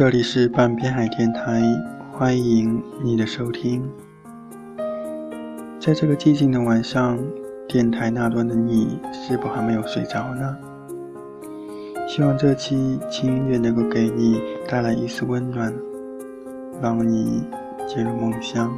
这里是半边海电台欢迎你的收听。在这个寂静的晚上电台那端的你是否还没有睡着呢？希望这期轻音乐能够给你带来一丝温暖让你进入梦乡。